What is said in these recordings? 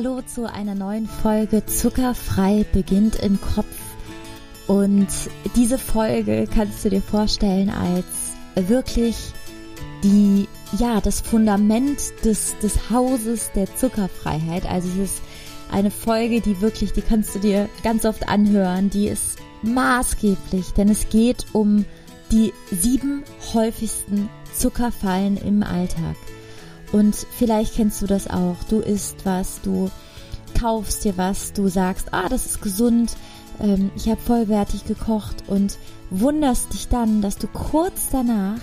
Hallo zu einer neuen Folge Zuckerfrei beginnt im Kopf. Und diese Folge kannst du dir vorstellen als wirklich die, ja, das Fundament des, des Hauses der Zuckerfreiheit. Also es ist eine Folge, die wirklich, die kannst du dir ganz oft anhören. Die ist maßgeblich, denn es geht um die sieben häufigsten Zuckerfallen im Alltag. Und vielleicht kennst du das auch. Du isst was, du kaufst dir was, du sagst, ah, das ist gesund, ähm, ich habe vollwertig gekocht und wunderst dich dann, dass du kurz danach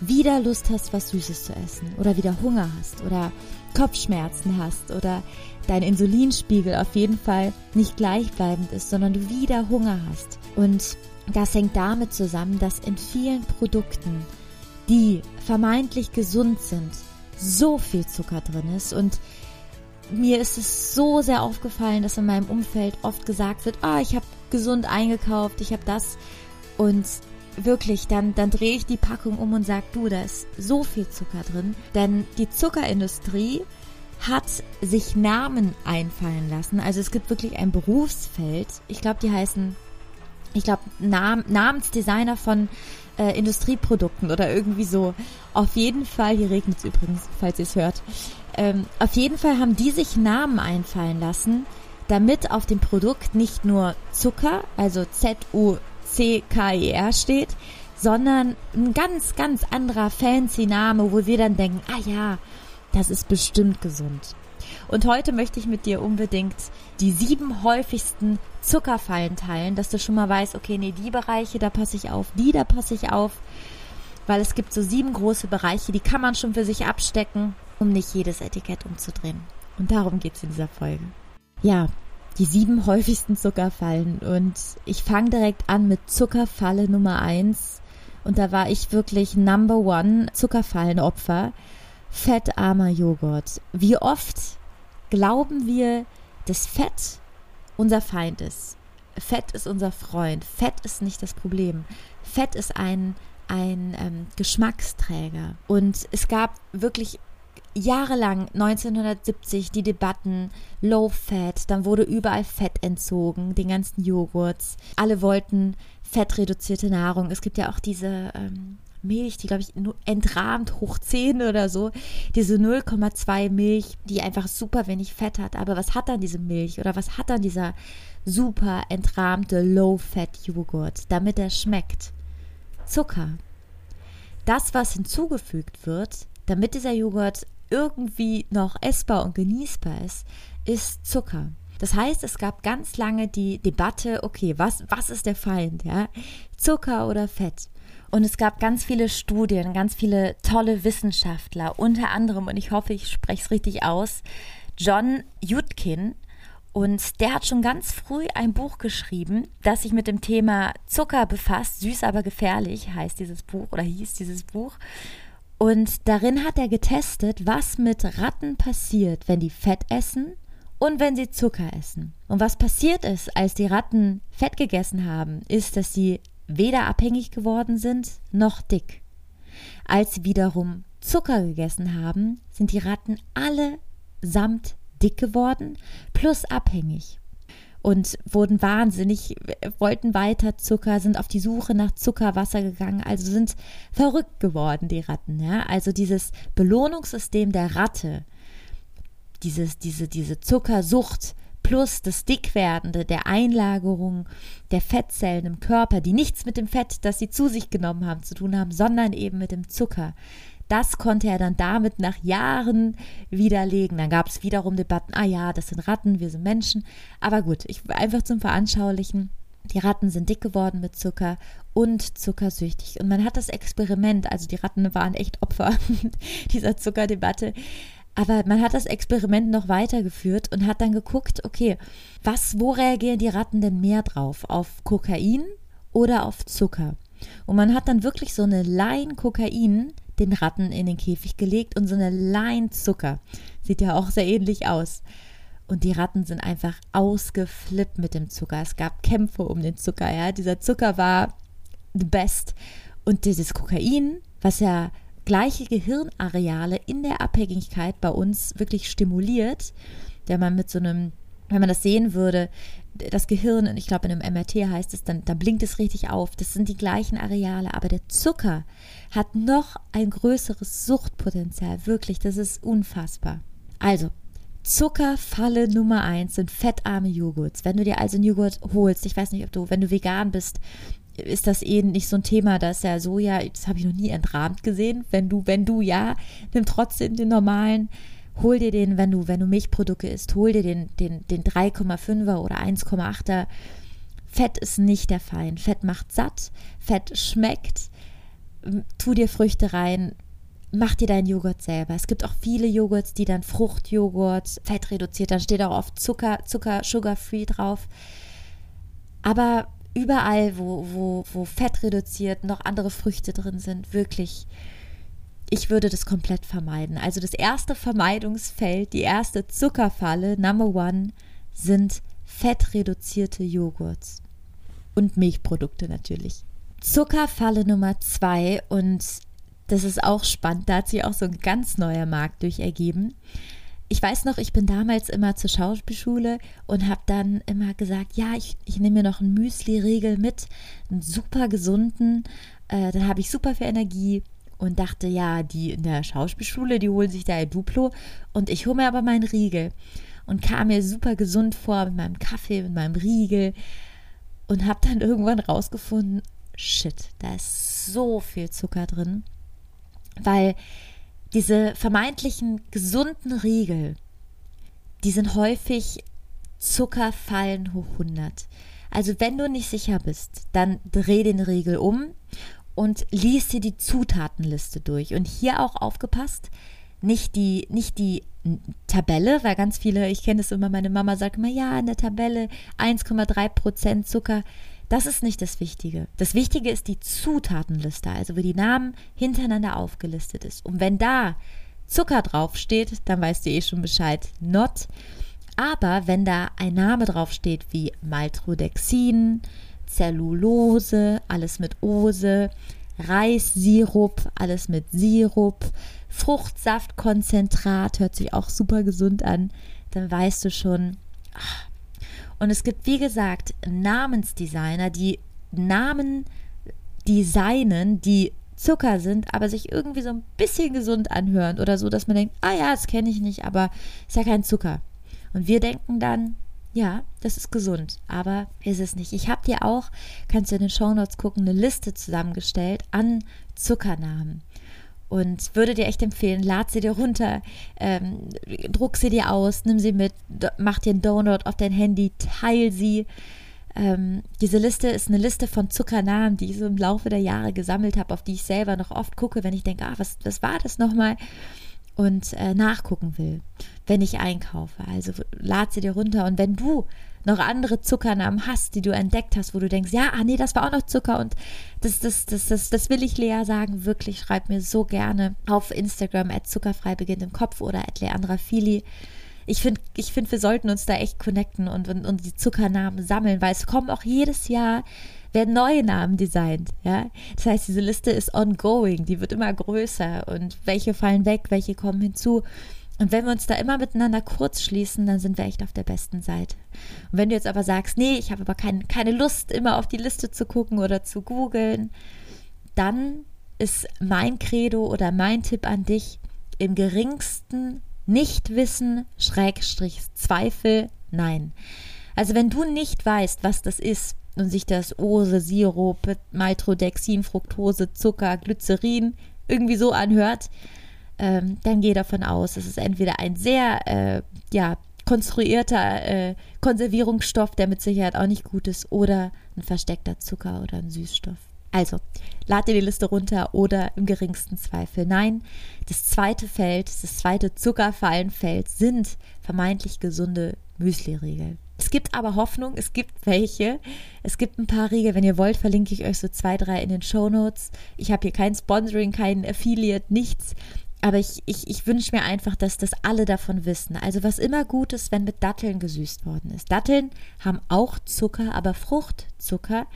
wieder Lust hast, was Süßes zu essen oder wieder Hunger hast oder Kopfschmerzen hast oder dein Insulinspiegel auf jeden Fall nicht gleichbleibend ist, sondern du wieder Hunger hast. Und das hängt damit zusammen, dass in vielen Produkten, die vermeintlich gesund sind, so viel Zucker drin ist und mir ist es so sehr aufgefallen, dass in meinem Umfeld oft gesagt wird, ah, ich habe gesund eingekauft, ich habe das und wirklich, dann, dann drehe ich die Packung um und sage, du, da ist so viel Zucker drin, denn die Zuckerindustrie hat sich Namen einfallen lassen. Also es gibt wirklich ein Berufsfeld. Ich glaube, die heißen, ich glaube, Nam Namensdesigner von äh, Industrieprodukten oder irgendwie so. Auf jeden Fall, hier regnet es übrigens, falls ihr es hört. Ähm, auf jeden Fall haben die sich Namen einfallen lassen, damit auf dem Produkt nicht nur Zucker, also Z-U-C-K-E-R steht, sondern ein ganz, ganz anderer fancy Name, wo wir dann denken, ah ja, das ist bestimmt gesund. Und heute möchte ich mit dir unbedingt die sieben häufigsten Zuckerfallen teilen, dass du schon mal weißt, okay, nee, die Bereiche, da passe ich auf, die, da passe ich auf. Weil es gibt so sieben große Bereiche, die kann man schon für sich abstecken, um nicht jedes Etikett umzudrehen. Und darum geht es in dieser Folge. Ja, die sieben häufigsten Zuckerfallen. Und ich fange direkt an mit Zuckerfalle Nummer eins. Und da war ich wirklich Number One Zuckerfallenopfer. Fettarmer Joghurt. Wie oft glauben wir, dass Fett unser Feind ist. Fett ist unser Freund. Fett ist nicht das Problem. Fett ist ein, ein ähm, Geschmacksträger. Und es gab wirklich jahrelang 1970 die Debatten Low Fat, dann wurde überall Fett entzogen, den ganzen Joghurts. Alle wollten fettreduzierte Nahrung. Es gibt ja auch diese ähm, Milch, die glaube ich entrahmt hoch 10 oder so, diese 0,2 Milch, die einfach super wenig Fett hat. Aber was hat dann diese Milch oder was hat dann dieser super entrahmte Low-Fat-Joghurt, damit er schmeckt? Zucker. Das, was hinzugefügt wird, damit dieser Joghurt irgendwie noch essbar und genießbar ist, ist Zucker. Das heißt, es gab ganz lange die Debatte, okay, was, was ist der Feind, ja? Zucker oder Fett? Und es gab ganz viele Studien, ganz viele tolle Wissenschaftler, unter anderem, und ich hoffe, ich spreche es richtig aus, John Yudkin. Und der hat schon ganz früh ein Buch geschrieben, das sich mit dem Thema Zucker befasst. Süß, aber gefährlich heißt dieses Buch oder hieß dieses Buch. Und darin hat er getestet, was mit Ratten passiert, wenn die Fett essen und wenn sie Zucker essen. Und was passiert ist, als die Ratten Fett gegessen haben, ist, dass sie weder abhängig geworden sind noch dick. Als sie wiederum Zucker gegessen haben, sind die Ratten allesamt dick geworden plus abhängig und wurden wahnsinnig, wollten weiter Zucker, sind auf die Suche nach Zuckerwasser gegangen, also sind verrückt geworden, die Ratten. Ja? Also dieses Belohnungssystem der Ratte, dieses, diese, diese Zuckersucht, plus das Dickwerdende der Einlagerung der Fettzellen im Körper, die nichts mit dem Fett, das sie zu sich genommen haben, zu tun haben, sondern eben mit dem Zucker. Das konnte er dann damit nach Jahren widerlegen. Dann gab es wiederum Debatten, ah ja, das sind Ratten, wir sind Menschen. Aber gut, ich einfach zum Veranschaulichen. Die Ratten sind dick geworden mit Zucker und zuckersüchtig. Und man hat das Experiment, also die Ratten waren echt Opfer dieser Zuckerdebatte, aber man hat das Experiment noch weitergeführt und hat dann geguckt, okay, was, wo reagieren die Ratten denn mehr drauf? Auf Kokain oder auf Zucker? Und man hat dann wirklich so eine Line Kokain den Ratten in den Käfig gelegt und so eine Line Zucker. Sieht ja auch sehr ähnlich aus. Und die Ratten sind einfach ausgeflippt mit dem Zucker. Es gab Kämpfe um den Zucker, ja. Dieser Zucker war the best. Und dieses Kokain, was ja gleiche Gehirnareale in der Abhängigkeit bei uns wirklich stimuliert, der man mit so einem, wenn man das sehen würde, das Gehirn, ich glaube in einem MRT heißt es, dann, dann blinkt es richtig auf. Das sind die gleichen Areale, aber der Zucker hat noch ein größeres Suchtpotenzial. Wirklich, das ist unfassbar. Also, Zuckerfalle Nummer eins sind fettarme Joghurts. Wenn du dir also einen Joghurt holst, ich weiß nicht, ob du, wenn du vegan bist, ist das eh nicht so ein Thema, da ist ja Soja, das habe ich noch nie entrahmt gesehen. Wenn du, wenn du ja, nimm trotzdem den normalen, hol dir den, wenn du, wenn du Milchprodukte isst, hol dir den, den, den 3,5er oder 1,8er. Fett ist nicht der Feind. Fett macht satt, Fett schmeckt. Tu dir Früchte rein, mach dir deinen Joghurt selber. Es gibt auch viele Joghurts, die dann Fruchtjoghurt, Fett reduziert, dann steht auch oft Zucker, Zucker, Sugar-Free drauf. Aber überall, wo, wo, wo Fett reduziert, noch andere Früchte drin sind, wirklich, ich würde das komplett vermeiden. Also das erste Vermeidungsfeld, die erste Zuckerfalle, Number One, sind fettreduzierte Joghurts und Milchprodukte natürlich. Zuckerfalle Nummer zwei und das ist auch spannend, da hat sich auch so ein ganz neuer Markt durch ergeben ich weiß noch, ich bin damals immer zur Schauspielschule und habe dann immer gesagt, ja, ich, ich nehme mir noch einen Müsli-Riegel mit, einen super gesunden, äh, dann habe ich super viel Energie und dachte, ja, die in der Schauspielschule, die holen sich da ein Duplo. Und ich hole mir aber meinen Riegel und kam mir super gesund vor mit meinem Kaffee, mit meinem Riegel und habe dann irgendwann rausgefunden, shit, da ist so viel Zucker drin, weil diese vermeintlichen gesunden Riegel, die sind häufig Zuckerfallen hoch 100. Also wenn du nicht sicher bist, dann dreh den Riegel um und lies dir die Zutatenliste durch. Und hier auch aufgepasst, nicht die, nicht die Tabelle, weil ganz viele, ich kenne es immer, meine Mama sagt immer, ja, in der Tabelle 1,3 Prozent Zucker. Das ist nicht das Wichtige. Das Wichtige ist die Zutatenliste, also wo die Namen hintereinander aufgelistet ist. Und wenn da Zucker draufsteht, dann weißt du eh schon Bescheid. Not. Aber wenn da ein Name draufsteht wie Maltrodexin, Zellulose, alles mit Ose, Reissirup, alles mit Sirup, Fruchtsaftkonzentrat, hört sich auch super gesund an, dann weißt du schon, ach, und es gibt, wie gesagt, Namensdesigner, die Namen designen, die Zucker sind, aber sich irgendwie so ein bisschen gesund anhören oder so, dass man denkt, ah ja, das kenne ich nicht, aber ist ja kein Zucker. Und wir denken dann, ja, das ist gesund, aber ist es nicht. Ich habe dir auch, kannst du in den Shownotes gucken, eine Liste zusammengestellt an Zuckernamen und würde dir echt empfehlen, lad sie dir runter, ähm, druck sie dir aus, nimm sie mit, mach dir einen Download auf dein Handy, teil sie. Ähm, diese Liste ist eine Liste von Zuckernamen, die ich so im Laufe der Jahre gesammelt habe, auf die ich selber noch oft gucke, wenn ich denke, ah, was, was war das nochmal? Und äh, nachgucken will, wenn ich einkaufe. Also lad sie dir runter und wenn du noch andere Zuckernamen hast, die du entdeckt hast, wo du denkst, ja, ah nee, das war auch noch Zucker und das, das, das, das, das will ich Lea sagen, wirklich, schreib mir so gerne auf Instagram at zuckerfrei im Kopf oder at Leandra Fili. Ich finde, ich find, wir sollten uns da echt connecten und, und, und die Zuckernamen sammeln, weil es kommen auch jedes Jahr werden neue Namen designt, ja. Das heißt, diese Liste ist ongoing, die wird immer größer und welche fallen weg, welche kommen hinzu. Und wenn wir uns da immer miteinander kurz schließen, dann sind wir echt auf der besten Seite. Und wenn du jetzt aber sagst, nee, ich habe aber kein, keine Lust, immer auf die Liste zu gucken oder zu googeln, dann ist mein Credo oder mein Tipp an dich, im geringsten Nichtwissen, Schrägstrich Zweifel, nein. Also wenn du nicht weißt, was das ist und sich das Ose, Sirup, Maltodexin, Fructose, Zucker, Glycerin irgendwie so anhört, ähm, dann geh davon aus, es ist entweder ein sehr äh, ja, konstruierter äh, Konservierungsstoff, der mit Sicherheit auch nicht gut ist, oder ein versteckter Zucker oder ein Süßstoff. Also, lad dir die Liste runter oder im geringsten Zweifel nein. Das zweite Feld, das zweite Zuckerfallenfeld sind vermeintlich gesunde Müsli-Riegel. Es gibt aber Hoffnung, es gibt welche. Es gibt ein paar Riegel. Wenn ihr wollt, verlinke ich euch so zwei, drei in den Show Notes. Ich habe hier kein Sponsoring, kein Affiliate, nichts. Aber ich, ich, ich wünsche mir einfach, dass das alle davon wissen. Also was immer gut ist, wenn mit Datteln gesüßt worden ist. Datteln haben auch Zucker, aber Fruchtzucker.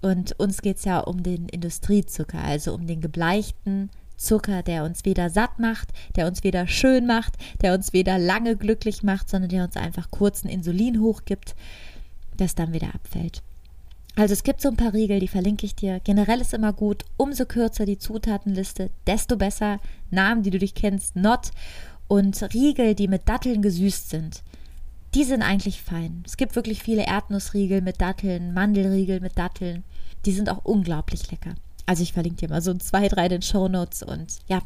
Und uns geht es ja um den Industriezucker, also um den gebleichten Zucker, der uns weder satt macht, der uns weder schön macht, der uns weder lange glücklich macht, sondern der uns einfach kurzen Insulin hochgibt, das dann wieder abfällt. Also es gibt so ein paar Riegel, die verlinke ich dir. Generell ist immer gut, umso kürzer die Zutatenliste, desto besser. Namen, die du dich kennst, not. Und Riegel, die mit Datteln gesüßt sind, die sind eigentlich fein. Es gibt wirklich viele Erdnussriegel mit Datteln, Mandelriegel mit Datteln. Die sind auch unglaublich lecker. Also ich verlinke dir mal so zwei, drei in den Show Notes und ja,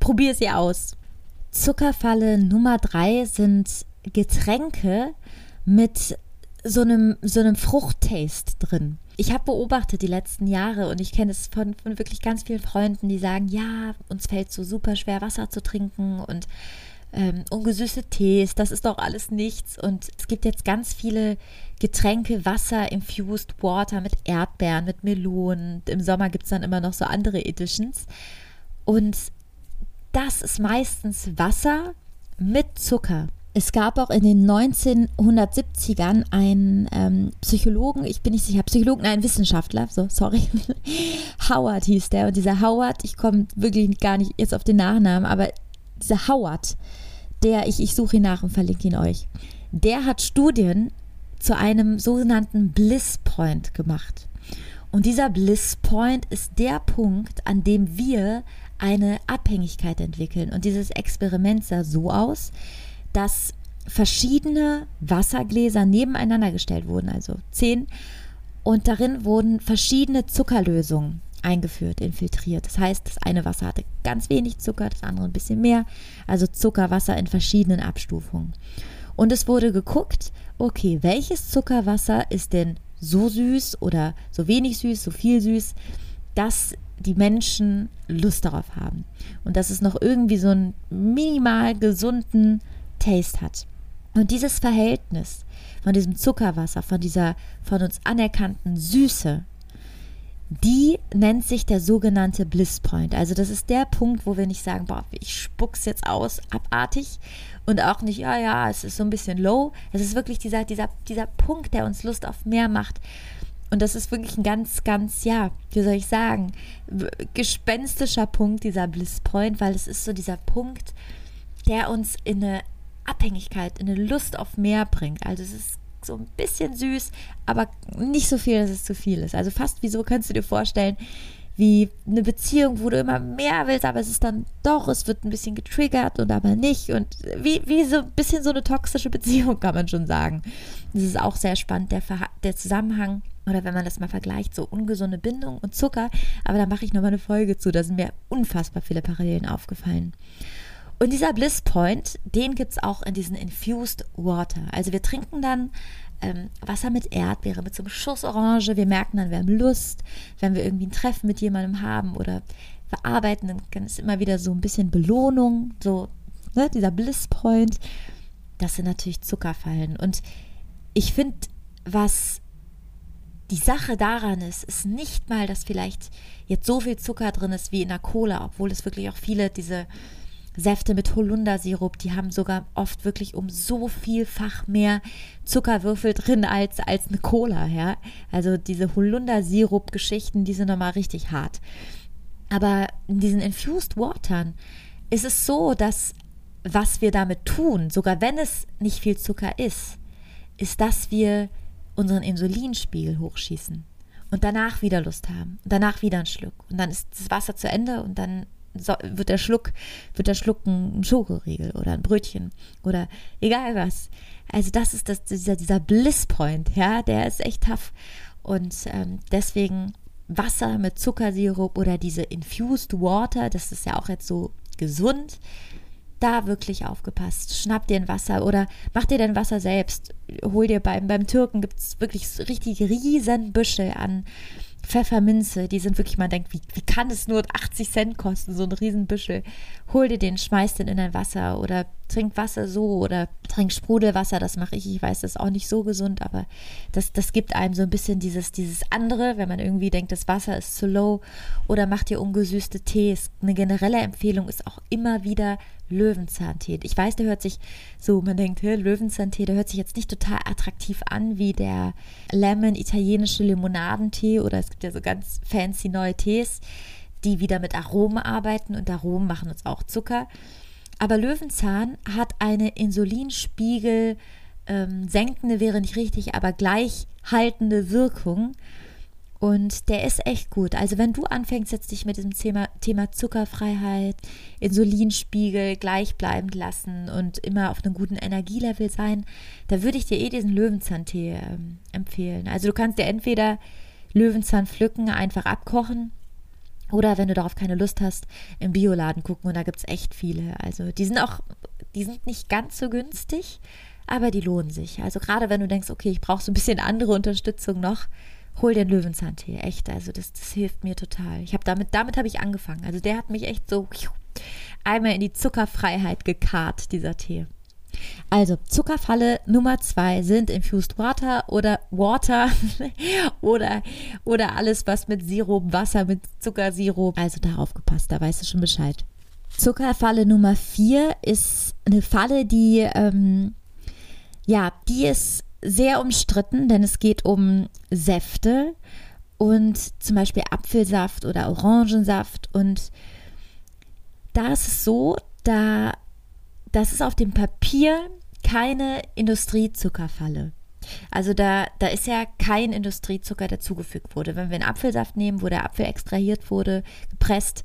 probier sie aus. Zuckerfalle Nummer drei sind Getränke mit so einem, so einem Fruchttaste drin. Ich habe beobachtet die letzten Jahre und ich kenne es von, von wirklich ganz vielen Freunden, die sagen, ja, uns fällt so super schwer Wasser zu trinken und ähm, ungesüßte Tees, das ist doch alles nichts. Und es gibt jetzt ganz viele Getränke, Wasser, Infused Water mit Erdbeeren, mit Melonen. Im Sommer gibt es dann immer noch so andere Editions. Und das ist meistens Wasser mit Zucker. Es gab auch in den 1970ern einen ähm, Psychologen, ich bin nicht sicher, Psychologen, nein, Wissenschaftler, so, sorry. Howard hieß der. Und dieser Howard, ich komme wirklich gar nicht jetzt auf den Nachnamen, aber dieser Howard, der, ich, ich suche ihn nach und verlinke ihn euch, der hat Studien zu einem sogenannten Bliss Point gemacht. Und dieser Bliss Point ist der Punkt, an dem wir eine Abhängigkeit entwickeln. Und dieses Experiment sah so aus, dass verschiedene Wassergläser nebeneinander gestellt wurden, also zehn, und darin wurden verschiedene Zuckerlösungen eingeführt, infiltriert. Das heißt, das eine Wasser hatte ganz wenig Zucker, das andere ein bisschen mehr. Also Zuckerwasser in verschiedenen Abstufungen. Und es wurde geguckt, okay, welches Zuckerwasser ist denn so süß oder so wenig süß, so viel süß, dass die Menschen Lust darauf haben. Und dass es noch irgendwie so einen minimal gesunden Taste hat. Und dieses Verhältnis von diesem Zuckerwasser, von dieser von uns anerkannten Süße die nennt sich der sogenannte Bliss Point. Also das ist der Punkt, wo wir nicht sagen, boah, ich spuck's jetzt aus, abartig. Und auch nicht, ja, ja, es ist so ein bisschen low. Es ist wirklich dieser, dieser, dieser Punkt, der uns Lust auf mehr macht. Und das ist wirklich ein ganz, ganz, ja, wie soll ich sagen, gespenstischer Punkt, dieser Bliss Point, weil es ist so dieser Punkt, der uns in eine Abhängigkeit, in eine Lust auf mehr bringt. Also es ist so ein bisschen süß, aber nicht so viel, dass es zu viel ist. Also fast wie so kannst du dir vorstellen, wie eine Beziehung, wo du immer mehr willst, aber es ist dann doch, es wird ein bisschen getriggert und aber nicht. Und wie, wie so ein bisschen so eine toxische Beziehung, kann man schon sagen. Das ist auch sehr spannend, der, der Zusammenhang. Oder wenn man das mal vergleicht, so ungesunde Bindung und Zucker. Aber da mache ich nochmal eine Folge zu. Da sind mir unfassbar viele Parallelen aufgefallen. Und dieser Bliss Point, den gibt es auch in diesen Infused Water. Also wir trinken dann ähm, Wasser mit Erdbeere, mit so einem Schuss Orange. Wir merken dann, wir haben Lust, wenn wir irgendwie ein Treffen mit jemandem haben oder wir arbeiten, dann ist immer wieder so ein bisschen Belohnung, so ne, dieser Bliss Point. Das sind natürlich Zuckerfallen. Und ich finde, was die Sache daran ist, ist nicht mal, dass vielleicht jetzt so viel Zucker drin ist wie in der Cola, obwohl es wirklich auch viele diese Säfte mit Holundersirup, die haben sogar oft wirklich um so vielfach mehr Zuckerwürfel drin als, als eine Cola, ja. Also diese Holundersirup-Geschichten, die sind nochmal richtig hart. Aber in diesen Infused Watern ist es so, dass was wir damit tun, sogar wenn es nicht viel Zucker ist, ist, dass wir unseren Insulinspiegel hochschießen und danach wieder Lust haben und danach wieder einen Schluck und dann ist das Wasser zu Ende und dann so, wird der Schluck, wird der Schluck ein Schokoriegel oder ein Brötchen oder egal was. Also das ist das, dieser, dieser Bliss-Point, ja, der ist echt tough. Und ähm, deswegen Wasser mit Zuckersirup oder diese Infused Water, das ist ja auch jetzt so gesund. Da wirklich aufgepasst. Schnapp dir ein Wasser oder mach dir dein Wasser selbst. Hol dir beim, beim Türken gibt es wirklich richtig riesen Büschel an Pfefferminze, die sind wirklich, man denkt, wie, wie kann es nur 80 Cent kosten, so ein Riesenbüschel. Hol dir den, schmeiß den in dein Wasser oder trink Wasser so oder trink Sprudelwasser, das mache ich. Ich weiß, das ist auch nicht so gesund, aber das, das gibt einem so ein bisschen dieses, dieses andere, wenn man irgendwie denkt, das Wasser ist zu low oder macht dir ungesüßte Tees. Eine generelle Empfehlung ist auch immer wieder Löwenzahntee. Ich weiß, der hört sich so, man denkt, Löwenzahntee, der hört sich jetzt nicht total attraktiv an wie der Lemon italienische Limonadentee oder es gibt ja so ganz fancy neue Tees. die wieder mit Aromen arbeiten und Aromen machen uns auch Zucker. Aber Löwenzahn hat eine Insulinspiegel ähm, senkende wäre nicht richtig, aber gleichhaltende Wirkung. Und der ist echt gut. Also wenn du anfängst jetzt dich mit diesem Thema, Thema Zuckerfreiheit, Insulinspiegel gleichbleibend lassen und immer auf einem guten Energielevel sein, da würde ich dir eh diesen Löwenzahntee ähm, empfehlen. Also du kannst dir entweder Löwenzahn pflücken, einfach abkochen oder wenn du darauf keine Lust hast, im Bioladen gucken und da gibt es echt viele. Also die sind auch, die sind nicht ganz so günstig, aber die lohnen sich. Also gerade wenn du denkst, okay, ich brauche so ein bisschen andere Unterstützung noch, hol den Löwenzahntee, echt. Also das, das hilft mir total. Ich habe damit, damit habe ich angefangen. Also der hat mich echt so einmal in die Zuckerfreiheit gekarrt, dieser Tee. Also Zuckerfalle Nummer zwei sind Infused Water oder Water oder, oder alles, was mit Sirup, Wasser, mit Zuckersirup. Also da aufgepasst, da weißt du schon Bescheid. Zuckerfalle Nummer vier ist eine Falle, die ähm, ja, die ist sehr umstritten, denn es geht um Säfte und zum Beispiel Apfelsaft oder Orangensaft. Und da ist es so, da das ist auf dem Papier keine Industriezuckerfalle. Also da, da ist ja kein Industriezucker dazugefügt wurde. Wenn wir einen Apfelsaft nehmen, wo der Apfel extrahiert wurde, gepresst,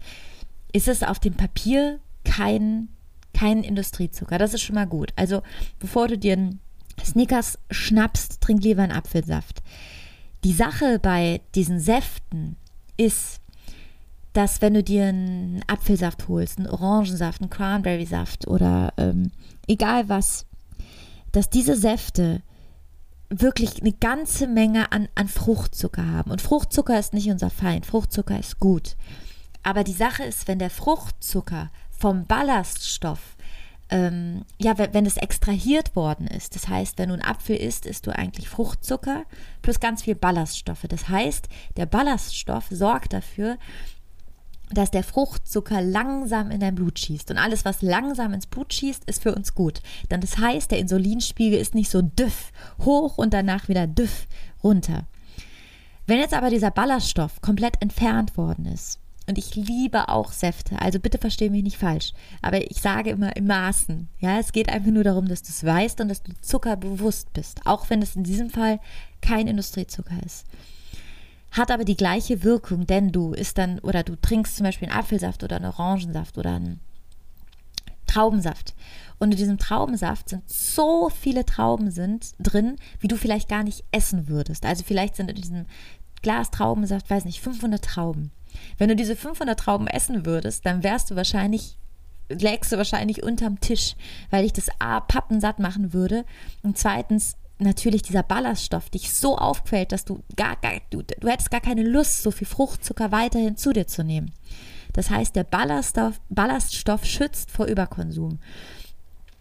ist es auf dem Papier kein, kein Industriezucker. Das ist schon mal gut. Also bevor du dir einen Snickers schnappst, trink lieber einen Apfelsaft. Die Sache bei diesen Säften ist, dass wenn du dir einen Apfelsaft holst, einen Orangensaft, einen Cranberry-Saft oder ähm, egal was, dass diese Säfte wirklich eine ganze Menge an, an Fruchtzucker haben. Und Fruchtzucker ist nicht unser Feind, Fruchtzucker ist gut. Aber die Sache ist, wenn der Fruchtzucker vom Ballaststoff ähm, ja, wenn es extrahiert worden ist, das heißt, wenn du einen Apfel isst, isst du eigentlich Fruchtzucker plus ganz viel Ballaststoffe. Das heißt, der Ballaststoff sorgt dafür, dass der Fruchtzucker langsam in dein Blut schießt. Und alles, was langsam ins Blut schießt, ist für uns gut. Denn das heißt, der Insulinspiegel ist nicht so düff hoch und danach wieder düff runter. Wenn jetzt aber dieser Ballaststoff komplett entfernt worden ist, und ich liebe auch Säfte. Also bitte verstehe mich nicht falsch. Aber ich sage immer im Maßen. Ja, es geht einfach nur darum, dass du es weißt und dass du Zucker bewusst bist. Auch wenn es in diesem Fall kein Industriezucker ist. Hat aber die gleiche Wirkung, denn du isst dann oder du trinkst zum Beispiel einen Apfelsaft oder einen Orangensaft oder einen Traubensaft. Und in diesem Traubensaft sind so viele Trauben sind drin, wie du vielleicht gar nicht essen würdest. Also vielleicht sind in diesem Glas Traubensaft, weiß nicht, 500 Trauben. Wenn du diese 500 Trauben essen würdest, dann wärst du wahrscheinlich lägst du wahrscheinlich unterm Tisch, weil ich das A pappensatt machen würde und zweitens natürlich dieser Ballaststoff dich so aufquält, dass du gar, gar du, du hättest gar keine Lust, so viel Fruchtzucker weiterhin zu dir zu nehmen. Das heißt, der Ballaststoff, Ballaststoff schützt vor Überkonsum.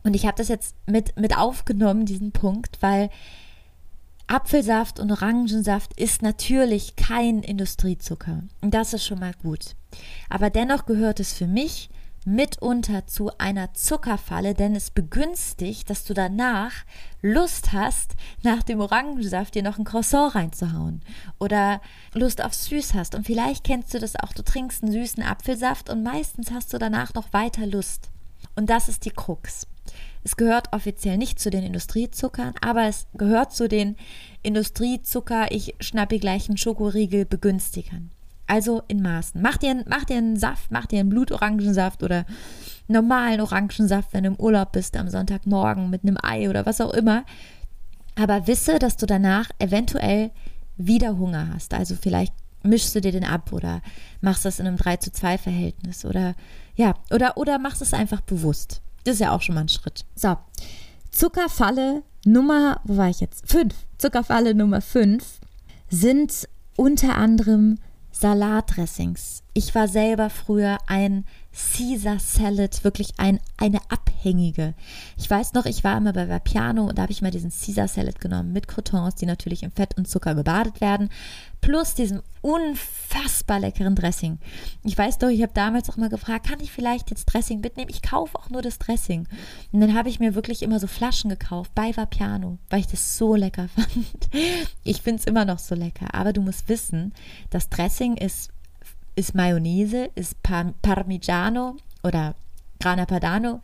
Und ich habe das jetzt mit, mit aufgenommen, diesen Punkt, weil Apfelsaft und Orangensaft ist natürlich kein Industriezucker. Und das ist schon mal gut. Aber dennoch gehört es für mich mitunter zu einer Zuckerfalle, denn es begünstigt, dass du danach Lust hast, nach dem Orangensaft dir noch ein Croissant reinzuhauen oder Lust auf Süß hast. Und vielleicht kennst du das auch, du trinkst einen süßen Apfelsaft und meistens hast du danach noch weiter Lust. Und das ist die Krux. Es gehört offiziell nicht zu den Industriezuckern, aber es gehört zu den Industriezucker, ich schnappe gleich einen Schokoriegel begünstigern. Also in Maßen. Mach dir, mach dir einen Saft, mach dir einen Blutorangensaft oder normalen Orangensaft, wenn du im Urlaub bist am Sonntagmorgen mit einem Ei oder was auch immer. Aber wisse, dass du danach eventuell wieder Hunger hast. Also vielleicht mischst du dir den ab oder machst das in einem 3 zu 2 Verhältnis oder ja, oder, oder machst es einfach bewusst. Das ist ja auch schon mal ein Schritt. So, Zuckerfalle Nummer, wo war ich jetzt? Fünf. Zuckerfalle Nummer fünf sind unter anderem Salatdressings. Ich war selber früher ein Caesar Salad, wirklich ein, eine Abhängige. Ich weiß noch, ich war immer bei Vapiano und da habe ich mal diesen Caesar Salad genommen mit Croutons, die natürlich im Fett und Zucker gebadet werden, plus diesem unfassbar leckeren Dressing. Ich weiß doch, ich habe damals auch mal gefragt, kann ich vielleicht jetzt Dressing mitnehmen? Ich kaufe auch nur das Dressing. Und dann habe ich mir wirklich immer so Flaschen gekauft bei Vapiano, weil ich das so lecker fand. Ich finde es immer noch so lecker, aber du musst wissen, das Dressing ist ist Mayonnaise, ist Par Parmigiano oder Grana Padano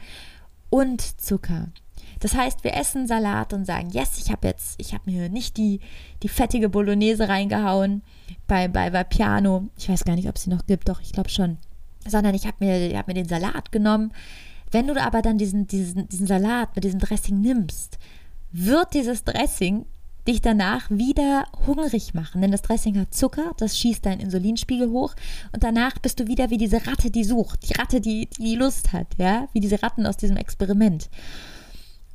und Zucker. Das heißt, wir essen Salat und sagen, yes, ich habe jetzt, ich habe mir nicht die, die fettige Bolognese reingehauen bei, bei, bei Piano. Ich weiß gar nicht, ob es sie noch gibt, doch, ich glaube schon. Sondern ich habe mir, hab mir den Salat genommen. Wenn du aber dann diesen, diesen, diesen Salat mit diesem Dressing nimmst, wird dieses Dressing dich danach wieder hungrig machen. Denn das Dressing hat Zucker, das schießt deinen Insulinspiegel hoch und danach bist du wieder wie diese Ratte, die sucht. Die Ratte, die, die Lust hat, ja, wie diese Ratten aus diesem Experiment.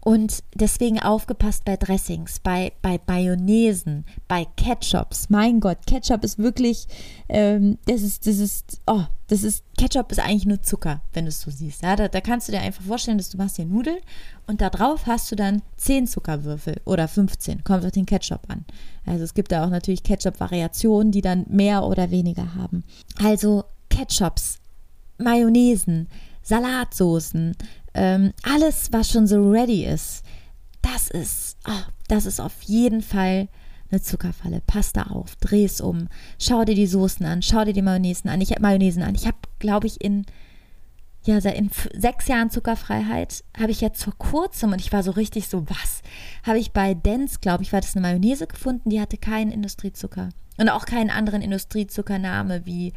Und deswegen aufgepasst bei Dressings, bei, bei Mayonnaisen, bei Ketchups. Mein Gott, Ketchup ist wirklich, ähm, das ist, das ist, oh, das ist, Ketchup ist eigentlich nur Zucker, wenn du es so siehst. Ja, da, da kannst du dir einfach vorstellen, dass du machst dir Nudeln und da drauf hast du dann 10 Zuckerwürfel oder 15, kommt auf den Ketchup an. Also es gibt da auch natürlich Ketchup-Variationen, die dann mehr oder weniger haben. Also Ketchups, Mayonnaisen, Salatsoßen, ähm, alles, was schon so ready ist, das ist, oh, das ist auf jeden Fall eine Zuckerfalle. Pass da auf, dreh es um, schau dir die Soßen an, schau dir die Mayonnaisen an. Ich habe Mayonnaisen an. Ich habe, glaube ich, in ja, in sechs Jahren Zuckerfreiheit habe ich jetzt vor kurzem und ich war so richtig so, was? Habe ich bei Dance, glaube ich, war das eine Mayonnaise gefunden, die hatte keinen Industriezucker. Und auch keinen anderen Industriezuckername wie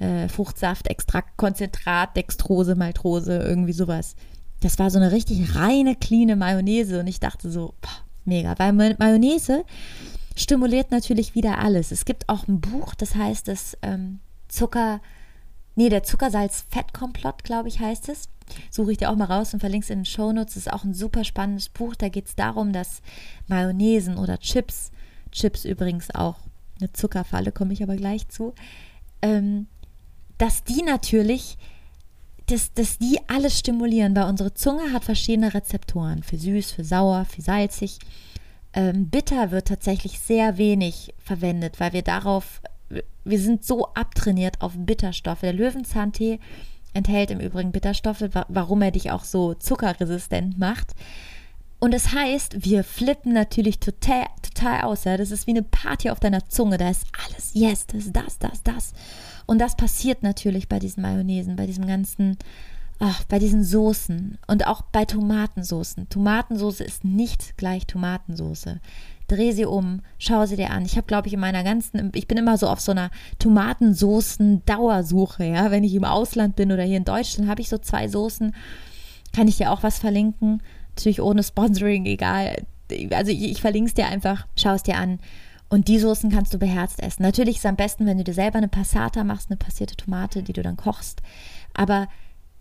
äh, Fruchtsaft, Extrakt, Konzentrat, Dextrose, Maltrose, irgendwie sowas das war so eine richtig reine, cleane Mayonnaise und ich dachte so, boah, mega, weil Mayonnaise stimuliert natürlich wieder alles. Es gibt auch ein Buch, das heißt das ähm, Zucker, nee, der Zuckersalz-Fett-Komplott, glaube ich, heißt es. Suche ich dir auch mal raus und verlinke es in den Shownotes. Das ist auch ein super spannendes Buch. Da geht es darum, dass Mayonnaisen oder Chips, Chips übrigens auch eine Zuckerfalle, komme ich aber gleich zu, ähm, dass die natürlich dass, dass die alles stimulieren, weil unsere Zunge hat verschiedene Rezeptoren für süß, für sauer, für salzig. Ähm, bitter wird tatsächlich sehr wenig verwendet, weil wir darauf, wir sind so abtrainiert auf Bitterstoffe. Der Löwenzahntee enthält im Übrigen Bitterstoffe, warum er dich auch so zuckerresistent macht. Und das heißt, wir flippen natürlich total, total aus. Ja? Das ist wie eine Party auf deiner Zunge. Da ist alles, yes, das ist das, das, das. Und das passiert natürlich bei diesen Mayonnaisen, bei diesem ganzen, ach, bei diesen Soßen und auch bei Tomatensoßen. Tomatensoße ist nicht gleich Tomatensoße. Dreh sie um, schau sie dir an. Ich habe, glaube ich, in meiner ganzen, ich bin immer so auf so einer Tomatensoßen-Dauersuche, ja. Wenn ich im Ausland bin oder hier in Deutschland, habe ich so zwei Soßen. Kann ich dir auch was verlinken? Natürlich ohne Sponsoring, egal. Also ich, ich verlinke es dir einfach, schau es dir an. Und die Soßen kannst du beherzt essen. Natürlich ist es am besten, wenn du dir selber eine Passata machst, eine passierte Tomate, die du dann kochst. Aber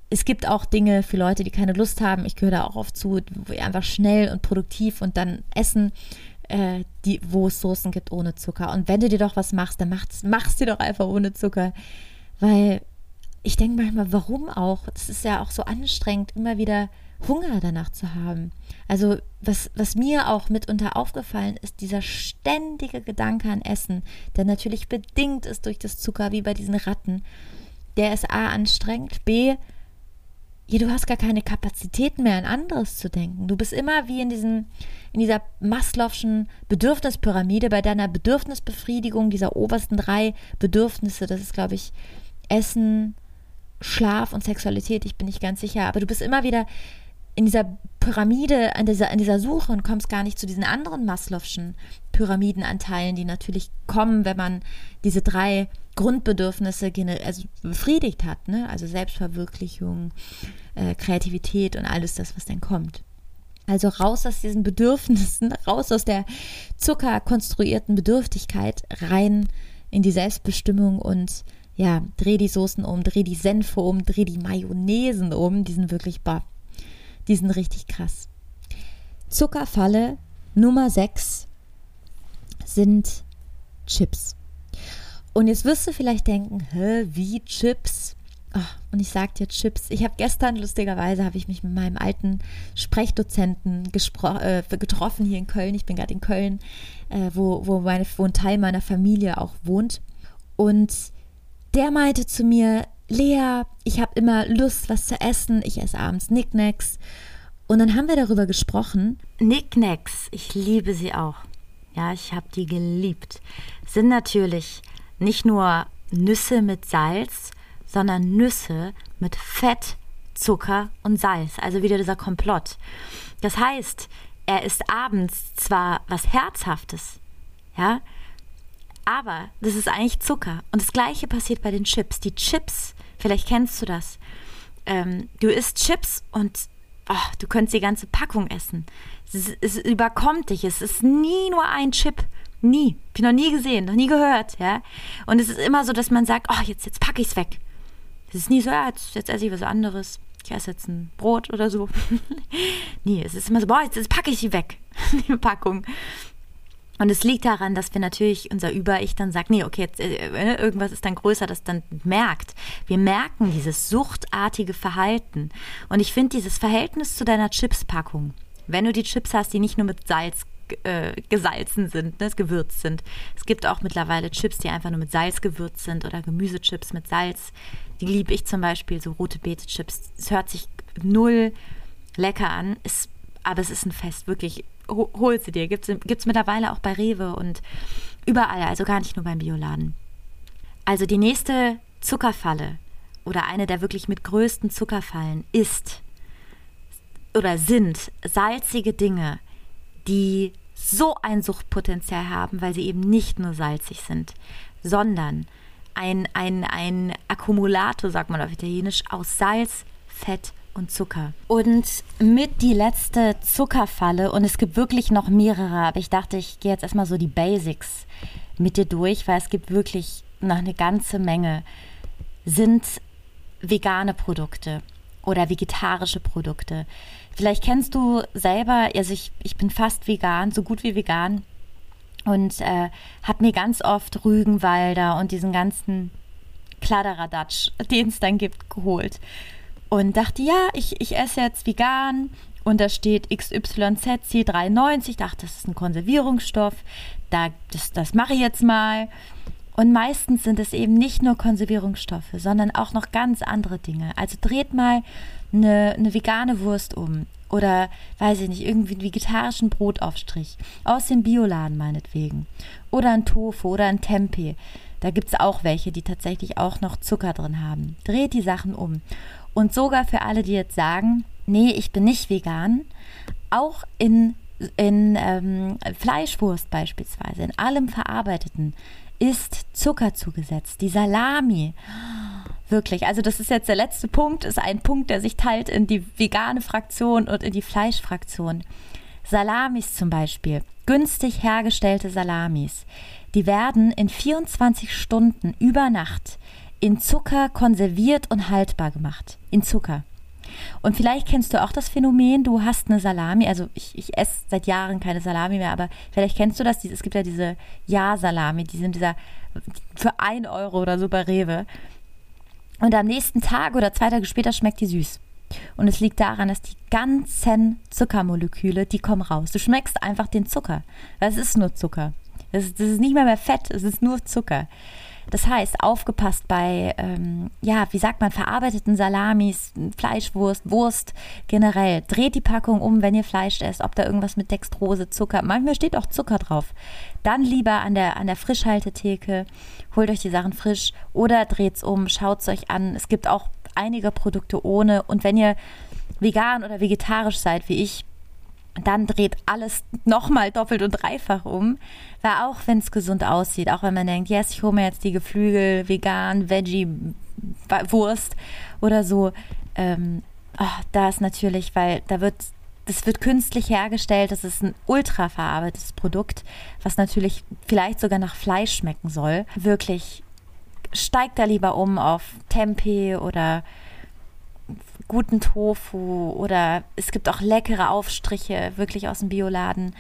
es gibt auch Dinge für Leute, die keine Lust haben. Ich gehöre da auch oft zu, wo wir einfach schnell und produktiv und dann essen, äh, die, wo es Soßen gibt ohne Zucker. Und wenn du dir doch was machst, dann machst, machst dir doch einfach ohne Zucker. Weil ich denke manchmal, warum auch? Das ist ja auch so anstrengend, immer wieder Hunger danach zu haben. Also was, was mir auch mitunter aufgefallen ist, dieser ständige Gedanke an Essen, der natürlich bedingt ist durch das Zucker, wie bei diesen Ratten, der ist A anstrengend, B, ja, du hast gar keine Kapazitäten mehr, an anderes zu denken. Du bist immer wie in diesem, in dieser Maslow'schen Bedürfnispyramide, bei deiner Bedürfnisbefriedigung dieser obersten drei Bedürfnisse, das ist, glaube ich, Essen, Schlaf und Sexualität, ich bin nicht ganz sicher, aber du bist immer wieder in dieser Pyramide, an dieser, an dieser Suche und kommst gar nicht zu diesen anderen Maslow'schen Pyramidenanteilen, die natürlich kommen, wenn man diese drei Grundbedürfnisse also befriedigt hat, ne? also Selbstverwirklichung, äh, Kreativität und alles das, was dann kommt. Also raus aus diesen Bedürfnissen, raus aus der zuckerkonstruierten Bedürftigkeit, rein in die Selbstbestimmung und ja, dreh die Soßen um, dreh die Senfe um, dreh die Mayonnaisen um, die sind wirklich bah, die sind richtig krass. Zuckerfalle Nummer 6 sind Chips. Und jetzt wirst du vielleicht denken, hä, wie Chips? Oh, und ich sag dir Chips. Ich habe gestern, lustigerweise, habe ich mich mit meinem alten Sprechdozenten äh, getroffen hier in Köln. Ich bin gerade in Köln, äh, wo, wo, meine, wo ein Teil meiner Familie auch wohnt. Und der meinte zu mir, Lea, ich habe immer Lust, was zu essen. Ich esse abends Nicknacks. Und dann haben wir darüber gesprochen. Nicknacks, ich liebe sie auch. Ja, ich habe die geliebt. Sind natürlich nicht nur Nüsse mit Salz, sondern Nüsse mit Fett, Zucker und Salz. Also wieder dieser Komplott. Das heißt, er ist abends zwar was Herzhaftes, ja, aber das ist eigentlich Zucker. Und das gleiche passiert bei den Chips. Die Chips, vielleicht kennst du das. Ähm, du isst Chips und oh, du könntest die ganze Packung essen. Es, es, überkommt dich. Es ist nie nur ein Chip. Nie. Hab ich noch nie gesehen, noch nie gehört, ja. Und es ist immer so, dass man sagt, oh, jetzt, jetzt packe ich es weg. Es ist nie so, ja, jetzt, jetzt esse ich was anderes. Ich esse jetzt ein Brot oder so. nee, es ist immer so, boah, jetzt, jetzt packe ich sie weg, die Packung. Und es liegt daran, dass wir natürlich unser Über-Ich dann sagt, nee, okay, jetzt, äh, irgendwas ist dann größer, das dann merkt. Wir merken dieses suchtartige Verhalten. Und ich finde dieses Verhältnis zu deiner Chips-Packung, wenn du die Chips hast, die nicht nur mit Salz äh, gesalzen sind, ne, gewürzt sind. Es gibt auch mittlerweile Chips, die einfach nur mit Salz gewürzt sind oder Gemüsechips mit Salz. Die liebe ich zum Beispiel, so rote Beete-Chips. Es hört sich null lecker an, ist, aber es ist ein Fest, wirklich. Hol sie dir. Gibt es mittlerweile auch bei Rewe und überall, also gar nicht nur beim Bioladen. Also die nächste Zuckerfalle oder eine der wirklich mit größten Zuckerfallen ist oder sind salzige Dinge, die so ein Suchtpotenzial haben, weil sie eben nicht nur salzig sind, sondern ein, ein, ein Akkumulator, sagt man auf Italienisch, aus Salz, Fett und Zucker. Und mit die letzte Zuckerfalle, und es gibt wirklich noch mehrere, aber ich dachte, ich gehe jetzt erstmal so die Basics mit dir durch, weil es gibt wirklich noch eine ganze Menge, sind vegane Produkte oder vegetarische Produkte. Vielleicht kennst du selber, also ich, ich bin fast vegan, so gut wie vegan und äh, habe mir ganz oft Rügenwalder und diesen ganzen Kladderadatsch, den es dann gibt, geholt. Und dachte, ja, ich, ich esse jetzt vegan und da steht XYZ C93. Ich dachte, das ist ein Konservierungsstoff. Da, das, das mache ich jetzt mal. Und meistens sind es eben nicht nur Konservierungsstoffe, sondern auch noch ganz andere Dinge. Also dreht mal eine, eine vegane Wurst um oder, weiß ich nicht, irgendwie einen vegetarischen Brotaufstrich aus dem Bioladen meinetwegen oder ein Tofu oder ein Tempeh. Da gibt es auch welche, die tatsächlich auch noch Zucker drin haben. Dreht die Sachen um. Und sogar für alle, die jetzt sagen, nee, ich bin nicht vegan, auch in, in ähm, Fleischwurst beispielsweise, in allem Verarbeiteten, ist Zucker zugesetzt. Die Salami. Wirklich. Also das ist jetzt der letzte Punkt, ist ein Punkt, der sich teilt in die vegane Fraktion und in die Fleischfraktion. Salamis zum Beispiel, günstig hergestellte Salamis, die werden in 24 Stunden über Nacht in Zucker konserviert und haltbar gemacht. In Zucker. Und vielleicht kennst du auch das Phänomen, du hast eine Salami, also ich, ich esse seit Jahren keine Salami mehr, aber vielleicht kennst du das, es gibt ja diese Ja-Salami, die sind dieser für ein Euro oder so bei Rewe. Und am nächsten Tag oder zwei Tage später schmeckt die süß. Und es liegt daran, dass die ganzen Zuckermoleküle, die kommen raus. Du schmeckst einfach den Zucker. Das ist nur Zucker. Das ist, das ist nicht mehr mehr Fett, es ist nur Zucker. Das heißt, aufgepasst bei, ähm, ja, wie sagt man, verarbeiteten Salamis, Fleischwurst, Wurst generell. Dreht die Packung um, wenn ihr Fleisch esst, ob da irgendwas mit Dextrose, Zucker, manchmal steht auch Zucker drauf. Dann lieber an der, an der Frischhaltetheke, holt euch die Sachen frisch oder dreht's um, schaut's euch an. Es gibt auch einige Produkte ohne und wenn ihr vegan oder vegetarisch seid, wie ich, dann dreht alles nochmal doppelt und dreifach um. Weil auch wenn es gesund aussieht, auch wenn man denkt, yes, ich hole mir jetzt die Geflügel, vegan, Veggie, Wurst oder so, ähm, oh, da ist natürlich, weil da wird, das wird künstlich hergestellt, das ist ein ultra verarbeitetes Produkt, was natürlich vielleicht sogar nach Fleisch schmecken soll. Wirklich steigt da lieber um auf Tempeh oder guten Tofu oder es gibt auch leckere Aufstriche, wirklich aus dem Bioladen,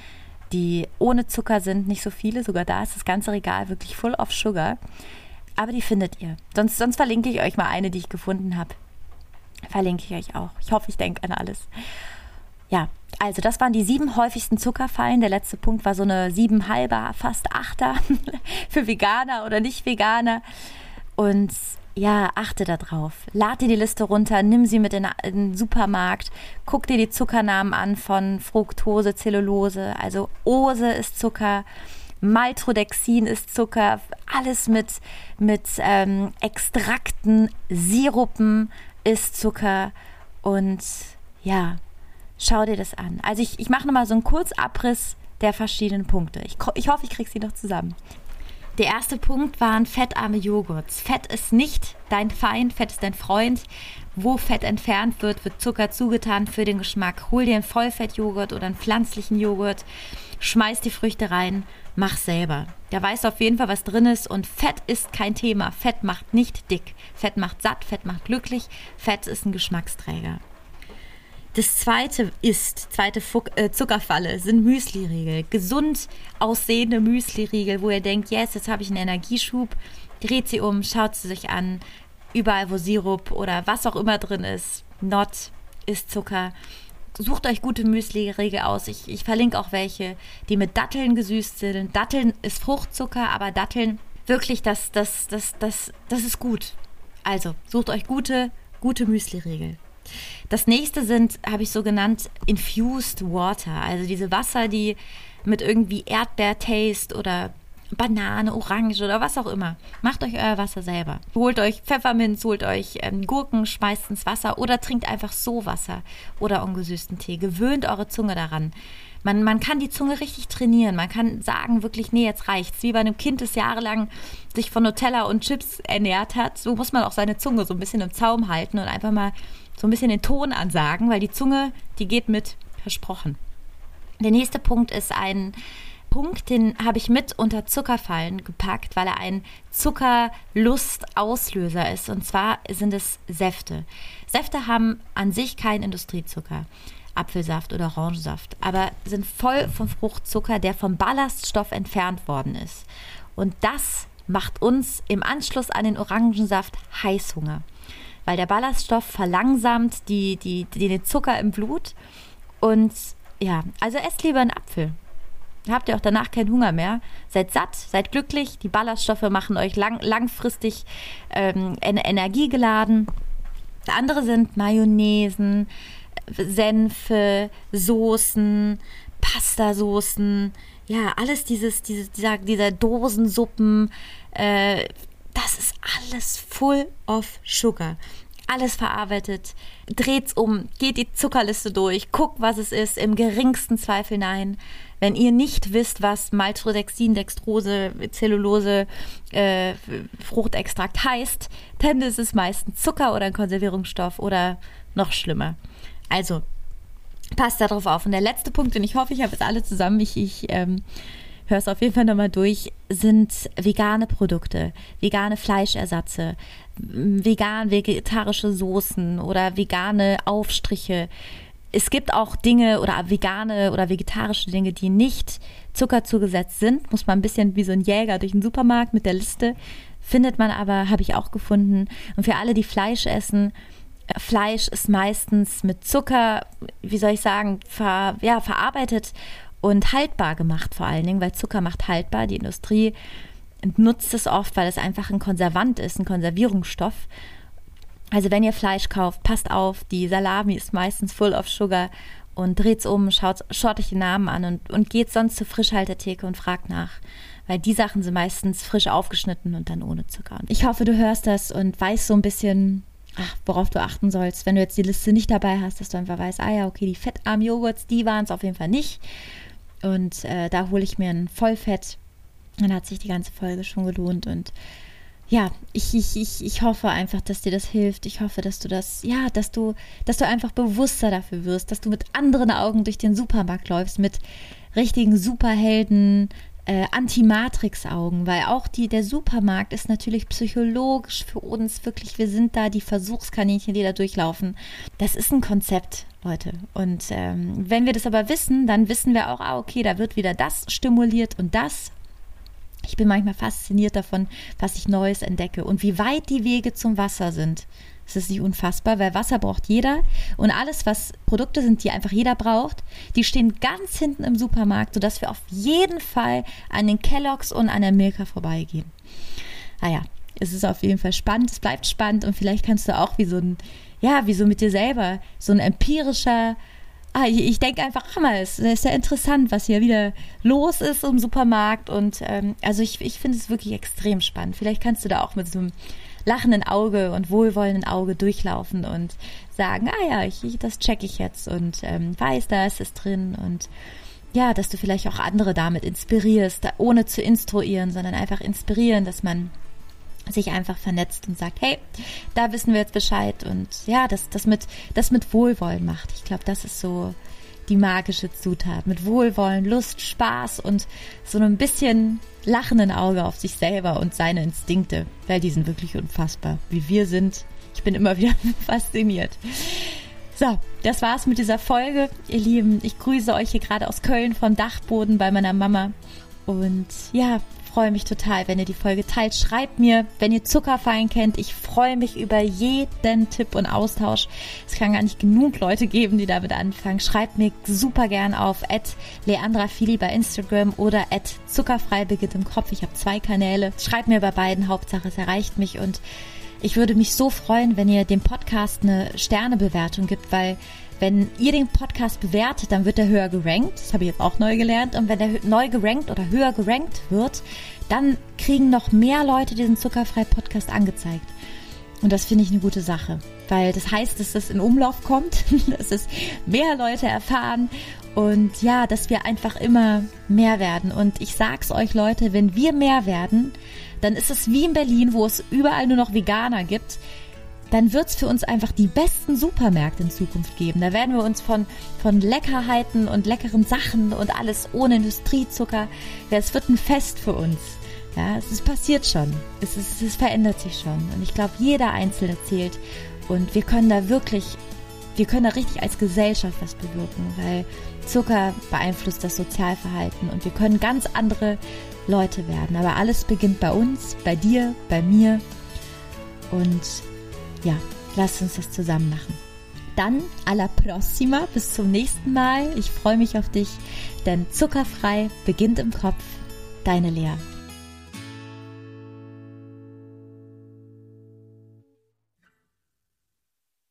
die ohne Zucker sind, nicht so viele, sogar da ist das ganze Regal wirklich full of sugar. Aber die findet ihr. Sonst, sonst verlinke ich euch mal eine, die ich gefunden habe. Verlinke ich euch auch. Ich hoffe, ich denke an alles. Ja, also das waren die sieben häufigsten Zuckerfallen. Der letzte Punkt war so eine sieben halber, fast achter für Veganer oder Nicht-Veganer. Und ja, achte darauf. Lad dir die Liste runter, nimm sie mit in, den Supermarkt, guck dir die Zuckernamen an von Fructose, Zellulose. Also Ose ist Zucker, Maltodexin ist Zucker, alles mit, mit ähm, Extrakten, Sirupen ist Zucker und ja, schau dir das an. Also ich, ich mache nochmal so einen Kurzabriss der verschiedenen Punkte. Ich, ich hoffe, ich kriege sie noch zusammen. Der erste Punkt waren fettarme Joghurts. Fett ist nicht dein Feind, Fett ist dein Freund. Wo Fett entfernt wird, wird Zucker zugetan für den Geschmack. Hol dir einen Vollfettjoghurt oder einen pflanzlichen Joghurt, schmeiß die Früchte rein, mach selber. Da weißt du auf jeden Fall, was drin ist und Fett ist kein Thema. Fett macht nicht dick. Fett macht satt, Fett macht glücklich. Fett ist ein Geschmacksträger. Das zweite ist, zweite Fuck, äh, Zuckerfalle sind Müsli-Riegel. Gesund aussehende Müsli-Riegel, wo ihr denkt, yes, jetzt habe ich einen Energieschub. Dreht sie um, schaut sie sich an. Überall, wo Sirup oder was auch immer drin ist, Not ist Zucker. Sucht euch gute Müsli-Riegel aus. Ich, ich verlinke auch welche, die mit Datteln gesüßt sind. Datteln ist Fruchtzucker, aber Datteln wirklich, das, das, das, das, das ist gut. Also, sucht euch gute, gute Müsli-Riegel. Das nächste sind, habe ich so genannt, Infused Water. Also diese Wasser, die mit irgendwie Erdbeer-Taste oder Banane, Orange oder was auch immer. Macht euch euer Wasser selber. Holt euch Pfefferminz, holt euch ähm, Gurken, schmeißt ins Wasser oder trinkt einfach so Wasser oder ungesüßten Tee. Gewöhnt eure Zunge daran. Man, man kann die Zunge richtig trainieren. Man kann sagen, wirklich, nee, jetzt reicht's. Wie bei einem Kind, das jahrelang sich von Nutella und Chips ernährt hat, so muss man auch seine Zunge so ein bisschen im Zaum halten und einfach mal so ein bisschen den Ton ansagen, weil die Zunge, die geht mit, versprochen. Der nächste Punkt ist ein Punkt, den habe ich mit unter Zuckerfallen gepackt, weil er ein Zuckerlustauslöser ist. Und zwar sind es Säfte. Säfte haben an sich keinen Industriezucker. Apfelsaft oder Orangensaft, aber sind voll von Fruchtzucker, der vom Ballaststoff entfernt worden ist. Und das macht uns im Anschluss an den Orangensaft Heißhunger weil der Ballaststoff verlangsamt die, die, den Zucker im Blut. Und ja, also esst lieber einen Apfel. Habt ihr auch danach keinen Hunger mehr. Seid satt, seid glücklich. Die Ballaststoffe machen euch lang, langfristig ähm, energiegeladen. Andere sind Mayonnaisen, Senfe, Soßen, Pastasoßen, ja, alles dieses, dieses dieser, dieser Dosensuppen, äh, das ist alles full of sugar. Alles verarbeitet. Dreht's um, geht die Zuckerliste durch, guckt, was es ist, im geringsten Zweifel nein. Wenn ihr nicht wisst, was Maltodexin, Dextrose, Zellulose, äh, Fruchtextrakt heißt, dann ist es meistens Zucker oder ein Konservierungsstoff oder noch schlimmer. Also, passt darauf auf. Und der letzte Punkt, und ich hoffe, ich habe es alle zusammen. Ich, ich ähm, hör es auf jeden Fall nochmal durch, sind vegane Produkte, vegane Fleischersatze, vegan, vegetarische Soßen oder vegane Aufstriche. Es gibt auch Dinge oder vegane oder vegetarische Dinge, die nicht Zucker zugesetzt sind. Muss man ein bisschen wie so ein Jäger durch den Supermarkt mit der Liste. Findet man aber, habe ich auch gefunden. Und für alle, die Fleisch essen, äh, Fleisch ist meistens mit Zucker, wie soll ich sagen, ver, ja, verarbeitet und haltbar gemacht vor allen Dingen, weil Zucker macht haltbar. Die Industrie nutzt es oft, weil es einfach ein Konservant ist, ein Konservierungsstoff. Also wenn ihr Fleisch kauft, passt auf, die Salami ist meistens full of sugar und dreht's um, schaut, schaut euch den Namen an und, und geht sonst zur Frischhaltertheke und fragt nach. Weil die Sachen sind meistens frisch aufgeschnitten und dann ohne Zucker. Ich hoffe, du hörst das und weißt so ein bisschen, ach, worauf du achten sollst. Wenn du jetzt die Liste nicht dabei hast, dass du einfach weißt, ah ja, okay, die fettarmen Joghurts, die waren es auf jeden Fall nicht. Und äh, da hole ich mir ein Vollfett. Dann hat sich die ganze Folge schon gelohnt. Und ja, ich, ich, ich, ich hoffe einfach, dass dir das hilft. Ich hoffe, dass du das, ja, dass du, dass du einfach bewusster dafür wirst, dass du mit anderen Augen durch den Supermarkt läufst, mit richtigen Superhelden, äh, Anti-Matrix-Augen, weil auch die, der Supermarkt ist natürlich psychologisch für uns wirklich, wir sind da die Versuchskaninchen, die da durchlaufen. Das ist ein Konzept, Leute. Und ähm, wenn wir das aber wissen, dann wissen wir auch, ah, okay, da wird wieder das stimuliert und das. Ich bin manchmal fasziniert davon, was ich Neues entdecke und wie weit die Wege zum Wasser sind. Das ist nicht unfassbar, weil Wasser braucht jeder und alles, was Produkte sind, die einfach jeder braucht, die stehen ganz hinten im Supermarkt, sodass wir auf jeden Fall an den Kelloggs und an der Milka vorbeigehen. Naja, ah es ist auf jeden Fall spannend, es bleibt spannend und vielleicht kannst du auch wie so ein, ja, wie so mit dir selber, so ein empirischer ah, ich, ich denke einfach, ach mal, es ist ja interessant, was hier wieder los ist im Supermarkt. Und ähm, also ich, ich finde es wirklich extrem spannend. Vielleicht kannst du da auch mit so einem lachenden Auge und wohlwollenden Auge durchlaufen und sagen, ah ja, ich, ich das checke ich jetzt und ähm, weiß, da ist es drin und ja, dass du vielleicht auch andere damit inspirierst, ohne zu instruieren, sondern einfach inspirieren, dass man sich einfach vernetzt und sagt, hey, da wissen wir jetzt Bescheid und ja, das, das mit, das mit Wohlwollen macht. Ich glaube, das ist so die magische Zutat. Mit Wohlwollen, Lust, Spaß und so ein bisschen lachenden Auge auf sich selber und seine Instinkte, weil die sind wirklich unfassbar. Wie wir sind. Ich bin immer wieder fasziniert. So, das war's mit dieser Folge, ihr Lieben. Ich grüße euch hier gerade aus Köln vom Dachboden bei meiner Mama. Und ja, freue mich total, wenn ihr die Folge teilt. Schreibt mir, wenn ihr Zuckerfallen kennt. Ich freue mich über jeden Tipp und Austausch. Es kann gar nicht genug Leute geben, die damit anfangen. Schreibt mir super gern auf leandrafili bei Instagram oder zuckerfrei im Kopf. Ich habe zwei Kanäle. Schreibt mir bei beiden. Hauptsache, es erreicht mich und ich würde mich so freuen, wenn ihr dem Podcast eine Sternebewertung gibt, weil wenn ihr den Podcast bewertet, dann wird er höher gerankt. Das habe ich jetzt auch neu gelernt. Und wenn er neu gerankt oder höher gerankt wird, dann kriegen noch mehr Leute diesen Zuckerfrei-Podcast angezeigt. Und das finde ich eine gute Sache, weil das heißt, dass das in Umlauf kommt, dass es mehr Leute erfahren und ja, dass wir einfach immer mehr werden. Und ich sag's euch, Leute, wenn wir mehr werden, dann ist es wie in Berlin, wo es überall nur noch Veganer gibt dann wird es für uns einfach die besten Supermärkte in Zukunft geben. Da werden wir uns von, von Leckerheiten und leckeren Sachen und alles ohne Industriezucker, ja, es wird ein Fest für uns. Ja, es ist passiert schon. Es, ist, es verändert sich schon. Und ich glaube, jeder Einzelne zählt. Und wir können da wirklich, wir können da richtig als Gesellschaft was bewirken, weil Zucker beeinflusst das Sozialverhalten und wir können ganz andere Leute werden. Aber alles beginnt bei uns, bei dir, bei mir. Und ja, lasst uns das zusammen machen. Dann alla prossima, bis zum nächsten Mal. Ich freue mich auf dich, denn zuckerfrei beginnt im Kopf. Deine Lea.